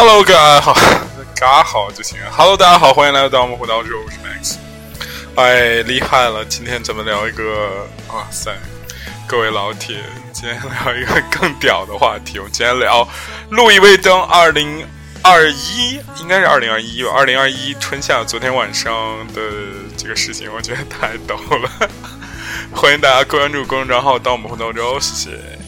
Hello，大家好，嘎好就行。Hello，大家好，欢迎来到盗墓虎道之我是 Max。哎，厉害了！今天咱们聊一个，哇塞，各位老铁，今天聊一个更屌的话题。我们今天聊路易威登二零二一，应该是二零二一吧？二零二一春夏昨天晚上的这个事情，我觉得太逗了。欢迎大家关注公众账号“盗墓虎道周”，谢谢。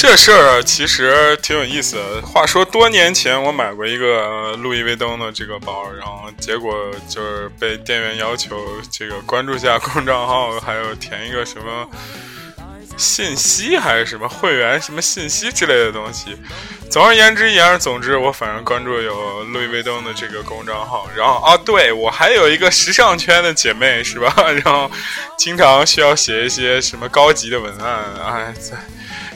这事儿其实挺有意思的。话说多年前我买过一个路易威登的这个包，然后结果就是被店员要求这个关注下公众账号，还有填一个什么信息还是什么会员什么信息之类的东西。总而言之，言而总之，我反正关注有路易威登的这个公众账号。然后啊，对我还有一个时尚圈的姐妹是吧？然后经常需要写一些什么高级的文案，哎在。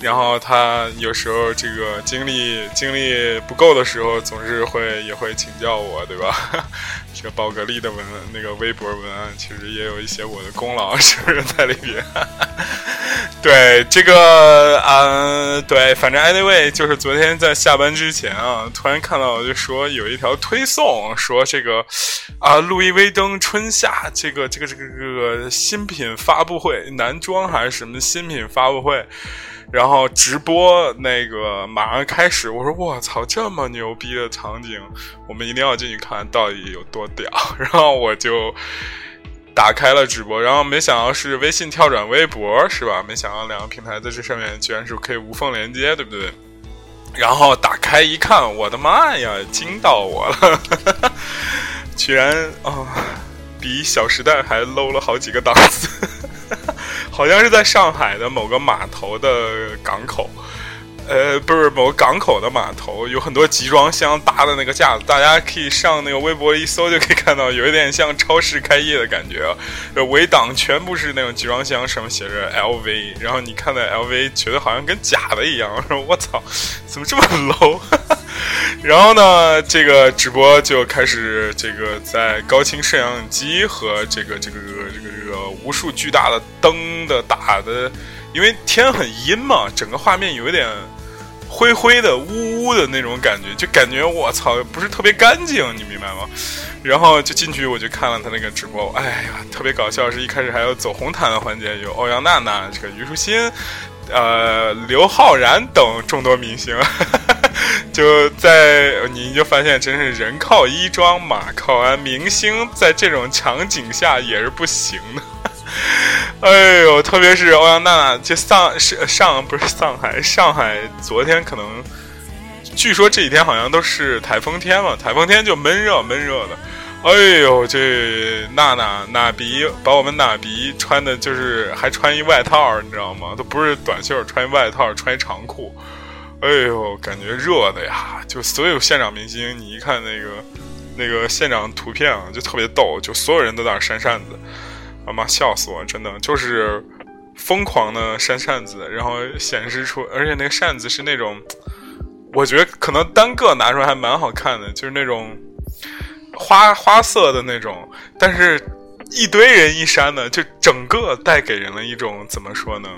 然后他有时候这个精力精力不够的时候，总是会也会请教我，对吧？这个宝格丽的文那个微博文案，其实也有一些我的功劳是不是在里边？对这个啊，对，反正 anyway，就是昨天在下班之前啊，突然看到就说有一条推送，说这个啊，路易威登春夏这个这个这个这个新品发布会，男装还是什么新品发布会？然后直播那个马上开始，我说我操，这么牛逼的场景，我们一定要进去看到底有多屌。然后我就打开了直播，然后没想到是微信跳转微博，是吧？没想到两个平台在这上面居然是可以无缝连接，对不对？然后打开一看，我的妈呀，惊到我了，居然啊，比《小时代》还 low 了好几个档次。好像是在上海的某个码头的港口，呃，不是某个港口的码头，有很多集装箱搭的那个架子，大家可以上那个微博一搜就可以看到，有一点像超市开业的感觉啊。围挡全部是那种集装箱，上面写着 LV，然后你看到 LV，觉得好像跟假的一样。我说 我操，怎么这么 low？然后呢，这个直播就开始这个在高清摄像机和这个这个这个这个这个无数巨大的灯的打的，因为天很阴嘛，整个画面有一点灰灰的、乌乌的那种感觉，就感觉我操，不是特别干净，你明白吗？然后就进去，我就看了他那个直播，哎呀，特别搞笑，是一开始还有走红毯的环节，有欧阳娜娜、这个虞书欣。呃，刘昊然等众多明星，就在你就发现，真是人靠衣装，马靠鞍。明星在这种场景下也是不行的。哎呦，特别是欧阳娜娜，就上是上不是上海，上海昨天可能，据说这几天好像都是台风天嘛，台风天就闷热闷热的。哎呦，这娜娜娜比把我们娜比穿的，就是还穿一外套，你知道吗？都不是短袖，穿一外套，穿一长裤。哎呦，感觉热的呀！就所有现场明星，你一看那个那个现场图片啊，就特别逗，就所有人都在那扇扇子，啊妈，笑死我！真的就是疯狂的扇扇子，然后显示出，而且那个扇子是那种，我觉得可能单个拿出来还蛮好看的，就是那种。花花色的那种，但是一堆人一扇呢，就整个带给人了一种怎么说呢？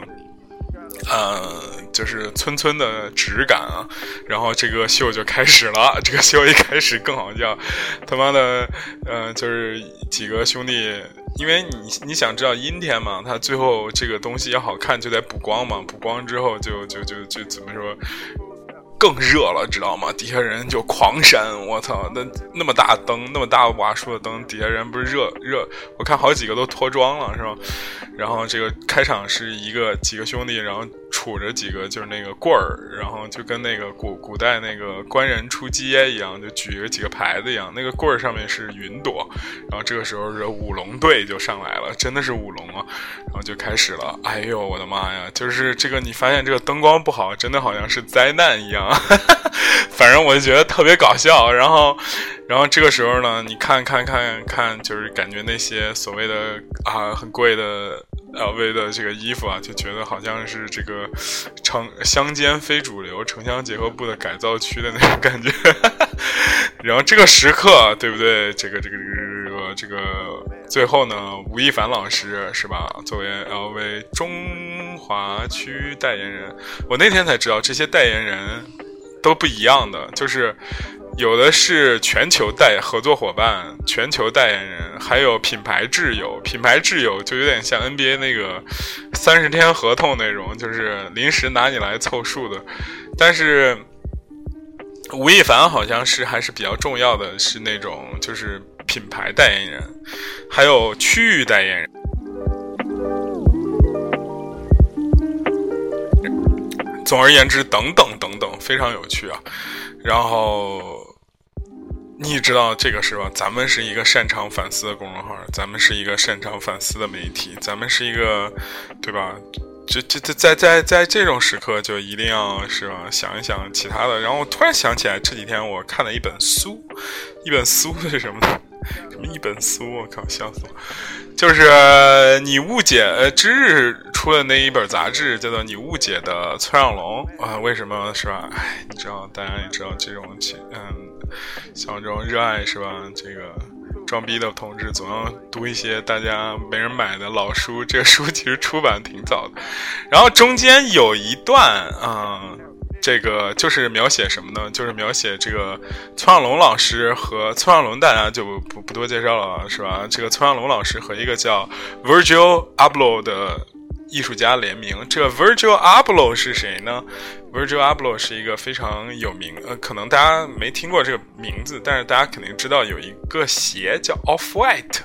呃，就是村村的质感啊。然后这个秀就开始了，这个秀一开始更好笑，他妈的，呃，就是几个兄弟，因为你你想知道阴天嘛，他最后这个东西要好看就得补光嘛，补光之后就就就就怎么说？更热了，知道吗？底下人就狂扇，我操，那那么大灯，那么大瓦数的灯，底下人不是热热？我看好几个都脱妆了，是吧？然后这个开场是一个几个兄弟，然后杵着几个就是那个棍儿，然后就跟那个古古代那个官人出街一样，就举着几个牌子一样，那个棍儿上面是云朵。然后这个时候这舞龙队就上来了，真的是舞龙啊！然后就开始了，哎呦我的妈呀！就是这个你发现这个灯光不好，真的好像是灾难一样。反正我就觉得特别搞笑。然后，然后这个时候呢，你看看看看，就是感觉那些所谓的啊很贵的。LV 的这个衣服啊，就觉得好像是这个城乡间非主流城乡结合部的改造区的那种感觉。然后这个时刻，对不对？这个这个这个这个最后呢，吴亦凡老师是吧？作为 LV 中华区代言人，我那天才知道这些代言人都不一样的，就是。有的是全球代合作伙伴、全球代言人，还有品牌挚友。品牌挚友就有点像 NBA 那个三十天合同那种，就是临时拿你来凑数的。但是吴亦凡好像是还是比较重要的，是那种就是品牌代言人，还有区域代言人。总而言之，等等等等，非常有趣啊。然后。你知道这个是吧？咱们是一个擅长反思的公众号，咱们是一个擅长反思的媒体，咱们是一个，对吧？这这这在在在这种时刻，就一定要是吧？想一想其他的。然后我突然想起来，这几天我看了一本书，一本书是什么呢？什么一本书？我靠，笑死我！就是你误解呃，知日出的那一本杂志，叫做《你误解的崔让龙》啊？为什么是吧？哎，你知道，大家也知道这种情，嗯。像这种热爱是吧？这个装逼的同志总要读一些大家没人买的老书。这个书其实出版挺早的，然后中间有一段啊，这个就是描写什么呢？就是描写这个崔尚龙老师和崔尚龙，大家就不不多介绍了，是吧？这个崔尚龙老师和一个叫 Virgil Abloh 的。艺术家联名，这 Virgil Abloh 是谁呢？Virgil Abloh 是一个非常有名，呃，可能大家没听过这个名字，但是大家肯定知道有一个鞋叫 Off White，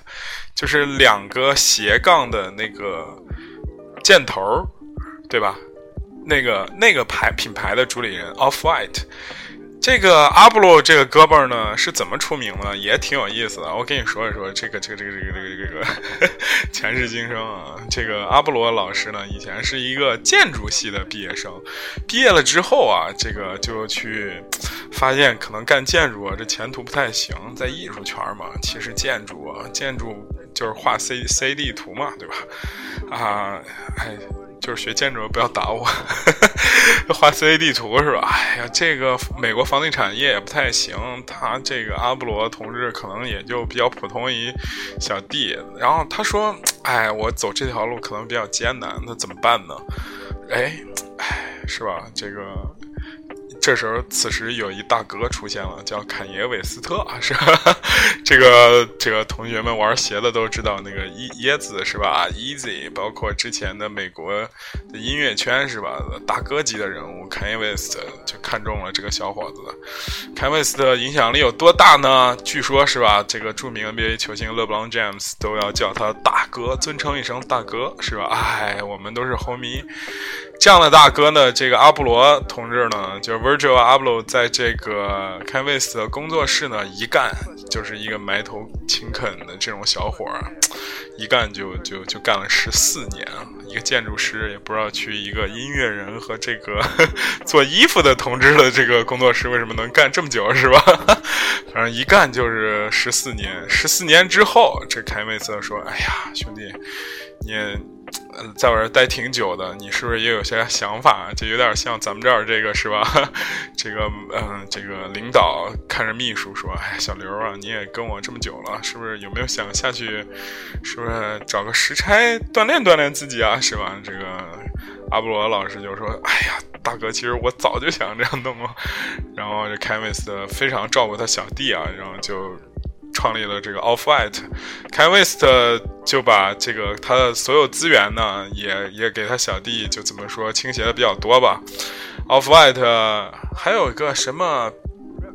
就是两个斜杠的那个箭头，对吧？那个那个牌品牌的主理人 Off White。这个阿布罗这个哥们儿呢是怎么出名的？也挺有意思的。我跟你说一说这个这个这个这个这个这个 前世今生啊。这个阿布罗老师呢以前是一个建筑系的毕业生，毕业了之后啊，这个就去发现可能干建筑啊这前途不太行，在艺术圈嘛，其实建筑啊建筑就是画 C C D 图嘛，对吧？啊，哎。就是学建筑不要打我，画 CAD 图是吧？哎呀，这个美国房地产业也不太行，他这个阿波罗同志可能也就比较普通一小弟。然后他说：“哎，我走这条路可能比较艰难，那怎么办呢？”哎，哎，是吧？这个。这时候，此时有一大哥出现了，叫坎耶韦斯特，是吧？这个这个同学们玩鞋的都知道，那个椰椰子是吧？Easy，包括之前的美国的音乐圈是吧？大哥级的人物坎耶韦斯特就看中了这个小伙子。坎耶韦斯特影响力有多大呢？据说是吧？这个著名 NBA 球星勒布朗· James 都要叫他大哥，尊称一声大哥，是吧？哎，我们都是 homie。这样的大哥呢，这个阿布罗同志呢，就是 Virgil Abloh，在这个 Canvas 的工作室呢，一干就是一个埋头勤恳的这种小伙儿，一干就就就干了十四年啊！一个建筑师也不知道去一个音乐人和这个 做衣服的同志的这个工作室为什么能干这么久，是吧？反正一干就是十四年。十四年之后，这 Canvas 说：“哎呀，兄弟，你。”在我这待挺久的，你是不是也有些想法？就有点像咱们这儿这个是吧？这个嗯，这个领导看着秘书说：“哎，小刘啊，你也跟我这么久了，是不是有没有想下去？是不是找个时差锻炼锻炼自己啊？是吧？”这个阿布罗老师就说：“哎呀，大哥，其实我早就想这样弄了。”然后这凯文斯非常照顾他小弟啊，然后就创立了这个 Off White。凯文斯。就把这个他的所有资源呢，也也给他小弟，就怎么说倾斜的比较多吧。Off White 还有一个什么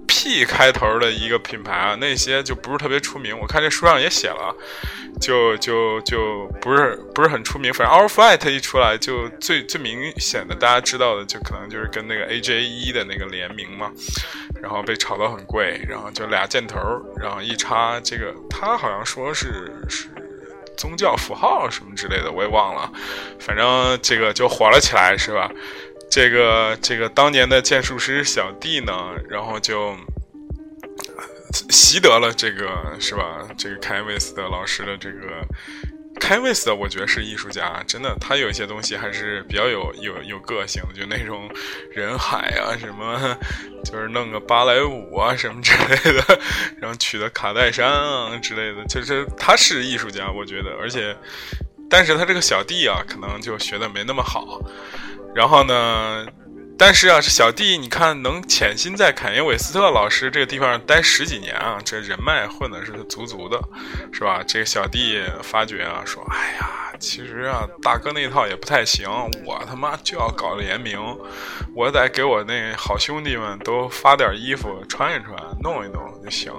P 开头的一个品牌啊，那些就不是特别出名。我看这书上也写了，就就就不是不是很出名。反正 Our Flight 一出来，就最最明显的大家知道的，就可能就是跟那个 AJ 一的那个联名嘛，然后被炒到很贵，然后就俩箭头，然后一插这个，他好像说是是。宗教符号什么之类的，我也忘了，反正这个就火了起来，是吧？这个这个当年的剑术师小弟呢，然后就习得了这个，是吧？这个凯维斯的老师的这个。凯威斯，我觉得是艺术家，真的，他有一些东西还是比较有有有个性的，就那种人海啊，什么，就是弄个芭蕾舞啊什么之类的，然后取的卡戴珊啊之类的，就是他是艺术家，我觉得，而且，但是他这个小弟啊，可能就学的没那么好，然后呢。但是啊，这小弟，你看能潜心在坎耶韦斯特老师这个地方待十几年啊，这人脉混的是足足的，是吧？这个小弟发觉啊，说，哎呀，其实啊，大哥那套也不太行，我他妈就要搞联名，我得给我那好兄弟们都发点衣服穿一穿，弄一弄就行。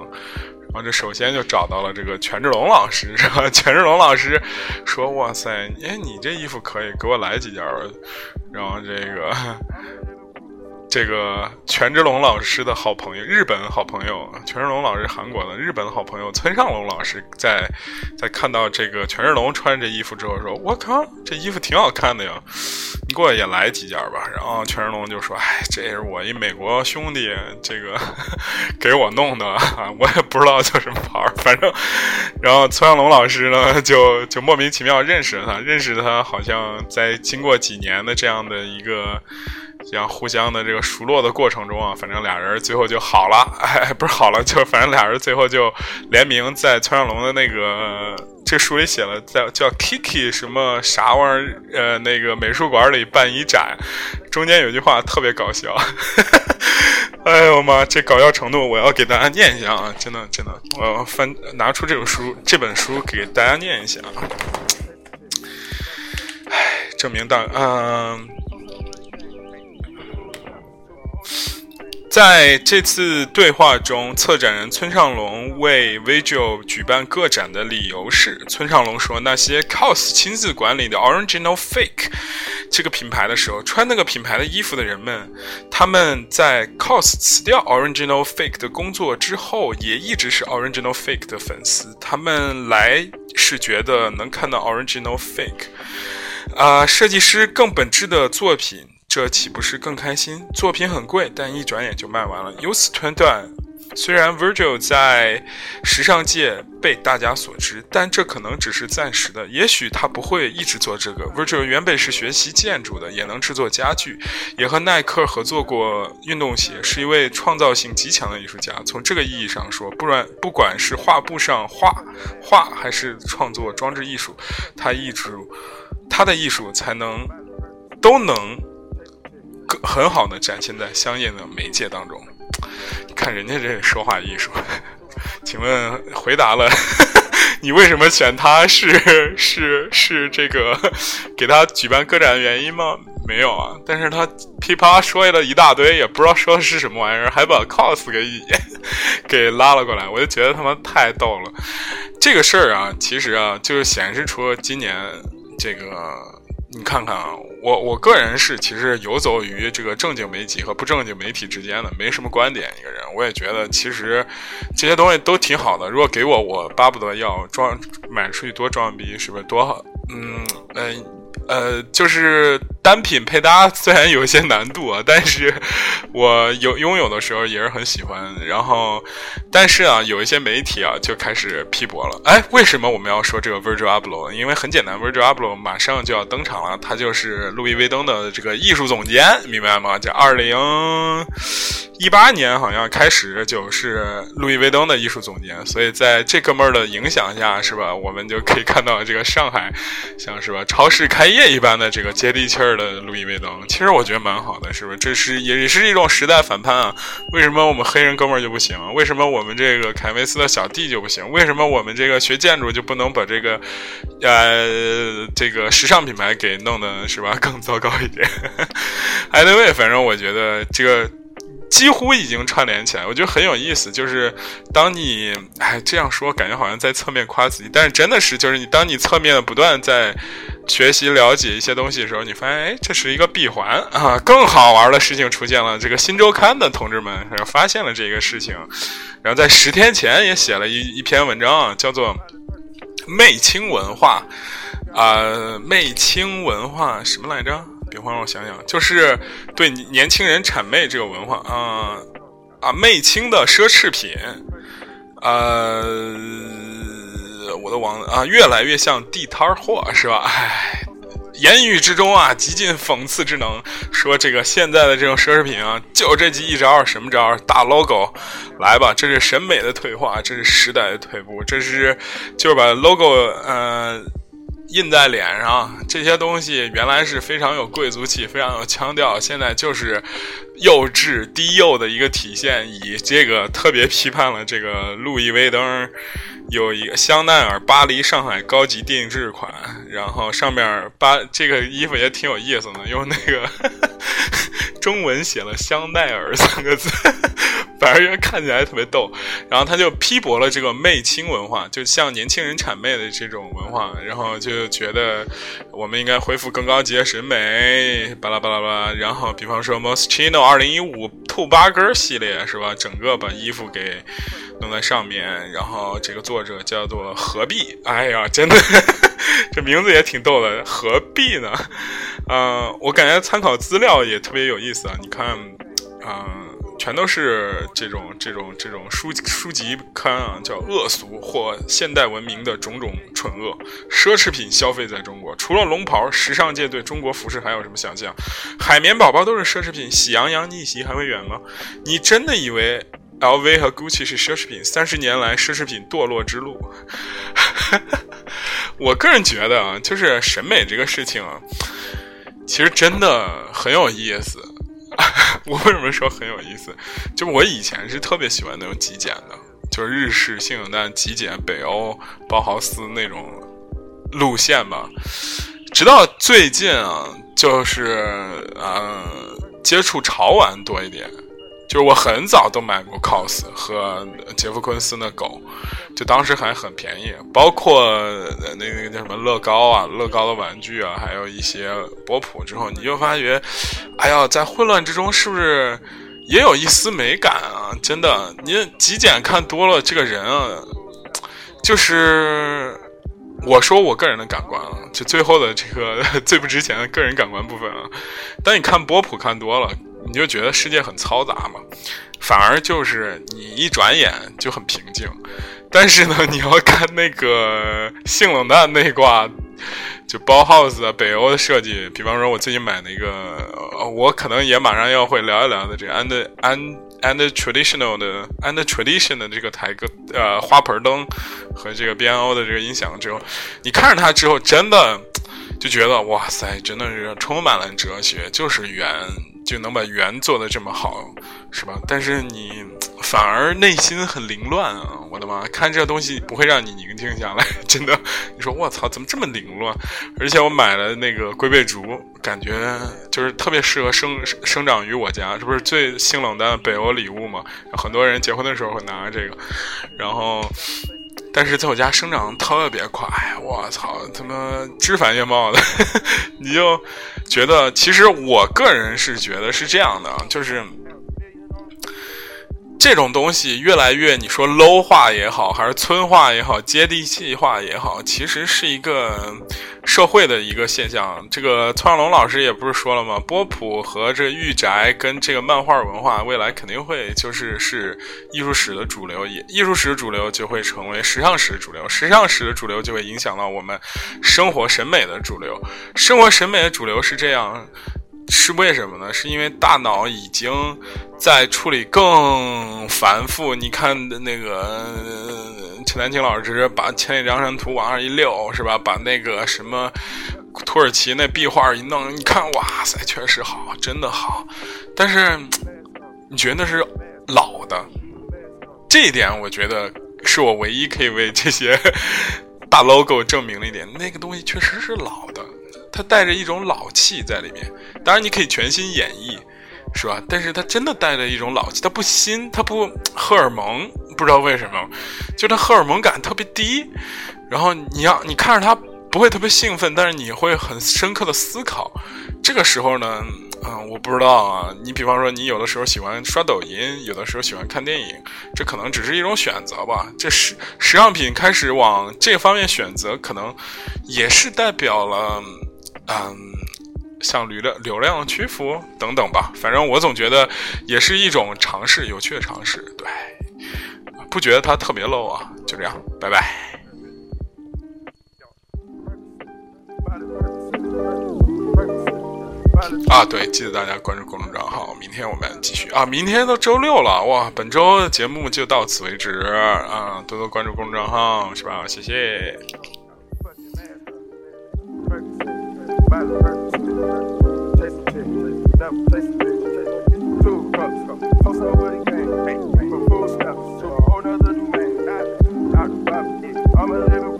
然后这首先就找到了这个权志龙老师，是吧？权志龙老师说，哇塞，哎，你这衣服可以，给我来几件 然后这个。这个权志龙老师的好朋友，日本好朋友，权志龙老师韩国的，日本好朋友村上龙老师在在看到这个权志龙穿这衣服之后说：“我靠，这衣服挺好看的呀，你给我也来几件吧。”然后权志龙就说：“哎，这是我一美国兄弟，这个 给我弄的，我也不知道叫什么牌儿，反正。”然后村上龙老师呢，就就莫名其妙认识了他，认识他好像在经过几年的这样的一个。这样互相的这个熟络的过程中啊，反正俩人最后就好了，哎，不是好了，就反正俩人最后就联名在村上龙的那个这书里写了，叫叫 Kiki 什么啥玩意儿，呃，那个美术馆里办一展，中间有句话特别搞笑，哎呦妈，这搞笑程度我要给大家念一下啊，真的真的，我要翻拿出这本书这本书给大家念一下啊，哎，证明大嗯。在这次对话中，策展人村上龙为 Visual 举办个展的理由是：村上龙说，那些 COS 亲自管理的 Original Fake 这个品牌的时候，穿那个品牌的衣服的人们，他们在 COS 辞掉 Original Fake 的工作之后，也一直是 Original Fake 的粉丝。他们来是觉得能看到 Original Fake，啊，设计师更本质的作品。这岂不是更开心？作品很贵，但一转眼就卖完了。由此推断，虽然 Virgil 在时尚界被大家所知，但这可能只是暂时的。也许他不会一直做这个。Virgil 原本是学习建筑的，也能制作家具，也和耐克合作过运动鞋，是一位创造性极强的艺术家。从这个意义上说，不然不管是画布上画画，还是创作装置艺术，他艺术他的艺术才能都能。很好的展现在相应的媒介当中，看人家这说话艺术，请问回答了 你为什么选他是 是是这个给他举办个展的原因吗？没有啊，但是他噼啪说了一大堆，也不知道说的是什么玩意儿，还把 cos 给给拉了过来，我就觉得他妈太逗了。这个事儿啊，其实啊，就是显示出今年这个。你看看啊，我我个人是其实游走于这个正经媒体和不正经媒体之间的，没什么观点一个人。我也觉得其实这些东西都挺好的。如果给我，我巴不得要装买出去多装逼，是不是多好？嗯呃。呃，就是单品配搭虽然有一些难度啊，但是我有拥有的时候也是很喜欢。然后，但是啊，有一些媒体啊就开始批驳了。哎，为什么我们要说这个 Virgil Abloh？因为很简单，Virgil Abloh 马上就要登场了，他就是路易威登的这个艺术总监，明白吗？这二零一八年好像开始就是路易威登的艺术总监，所以在这哥们儿的影响下，是吧？我们就可以看到这个上海，像是吧超市开业一般的这个接地气儿的路易威登。其实我觉得蛮好的，是不是？这是也是一种时代反叛啊！为什么我们黑人哥们儿就不行？为什么我们这个凯维斯的小弟就不行？为什么我们这个学建筑就不能把这个呃这个时尚品牌给弄的是吧更糟糕一点？Anyway，反正我觉得这个几乎已经串联起来，我觉得很有意思。就是当你哎这样说，感觉好像在侧面夸自己，但是真的是，就是你当你侧面不断在学习了解一些东西的时候，你发现哎，这是一个闭环啊！更好玩的事情出现了，这个新周刊的同志们发现了这个事情，然后在十天前也写了一一篇文章，叫做“媚青文化”啊，“媚青文化”什么来着？比方我想想，就是对年轻人谄媚这个文化啊啊，媚青的奢侈品，呃，我的网啊，越来越像地摊货，是吧？唉，言语之中啊，极尽讽刺之能，说这个现在的这种奢侈品啊，就这几一招，什么招？大 logo，来吧，这是审美的退化，这是时代的退步，这是就是把 logo，呃。印在脸上这些东西原来是非常有贵族气、非常有腔调，现在就是幼稚低幼的一个体现。以这个特别批判了这个路易威登有一个香奈儿巴黎、上海高级定制款，然后上面巴这个衣服也挺有意思的，用那个 中文写了“香奈儿”三个字。反而看起来特别逗，然后他就批驳了这个媚青文化，就像年轻人谄媚的这种文化，然后就觉得我们应该恢复更高级的审美，巴拉巴拉巴拉。然后比方说 Moschino 二零一五兔八哥系列是吧？整个把衣服给弄在上面，然后这个作者叫做何必？哎呀，真的，这名字也挺逗的，何必呢？嗯，我感觉参考资料也特别有意思啊，你看，嗯。全都是这种这种这种书书籍刊啊，叫恶俗或现代文明的种种蠢恶。奢侈品消费在中国，除了龙袍，时尚界对中国服饰还有什么想象？海绵宝宝都是奢侈品，喜羊羊逆袭还会远吗？你真的以为 LV 和 GUCCI 是奢侈品？三十年来，奢侈品堕落之路。我个人觉得啊，就是审美这个事情啊，其实真的很有意思。我为什么说很有意思？就我以前是特别喜欢那种极简的，就是日式性冷淡极简北欧包豪斯那种路线吧。直到最近啊，就是呃接触潮玩多一点。就是我很早都买过 COS 和杰夫昆斯那狗，就当时还很便宜，包括那个叫什么乐高啊，乐高的玩具啊，还有一些波普。之后你就发觉，哎呀，在混乱之中是不是也有一丝美感啊？真的，你极简看多了，这个人啊，就是我说我个人的感官啊，就最后的这个最不值钱的个人感官部分啊。当你看波普看多了。你就觉得世界很嘈杂嘛，反而就是你一转眼就很平静。但是呢，你要看那个性冷淡那一挂，就包 house 啊，北欧的设计。比方说，我最近买那个，我可能也马上要会聊一聊的这个 and and and traditional 的 and traditional 的这个台个呃花盆灯和这个 B N O 的这个音响之后，你看着它之后，真的就觉得哇塞，真的是充满了哲学，就是圆。就能把圆做的这么好，是吧？但是你反而内心很凌乱啊！我的妈，看这东西不会让你宁静下来，真的。你说我操，怎么这么凌乱？而且我买了那个龟背竹，感觉就是特别适合生生长于我家，这不是最性冷淡的北欧礼物吗？很多人结婚的时候会拿这个，然后。但是在我家生长特别快，我操，他妈枝繁叶茂的，你就觉得，其实我个人是觉得是这样的，就是。这种东西越来越，你说 low 化也好，还是村化也好，接地气化也好，其实是一个社会的一个现象。这个崔小龙老师也不是说了吗？波普和这御宅跟这个漫画文化，未来肯定会就是是艺术史的主流，也艺术史主流就会成为时尚史的主流，时尚史的主流就会影响到我们生活审美的主流，生活审美的主流是这样。是为什么呢？是因为大脑已经在处理更繁复。你看那个陈丹青老师把《千里江山图》往上一溜，是吧？把那个什么土耳其那壁画一弄，你看，哇塞，确实好，真的好。但是你觉得那是老的？这一点，我觉得是我唯一可以为这些 大 logo 证明的一点。那个东西确实是老的。它带着一种老气在里面，当然你可以全新演绎，是吧？但是它真的带着一种老气，它不新，它不荷尔蒙，不知道为什么，就它荷尔蒙感特别低。然后你要你看着它不会特别兴奋，但是你会很深刻的思考。这个时候呢，嗯，我不知道啊。你比方说，你有的时候喜欢刷抖音，有的时候喜欢看电影，这可能只是一种选择吧。这时时尚品开始往这方面选择，可能也是代表了。嗯，像流量流量屈服等等吧，反正我总觉得也是一种尝试，有趣的尝试。对，不觉得它特别 low 啊？就这样，拜拜。啊，对，记得大家关注公众账号，明天我们继续啊！明天都周六了，哇，本周节目就到此为止啊！多多关注公众账号，是吧？谢谢。Two cups, post the. From full to I'm a living.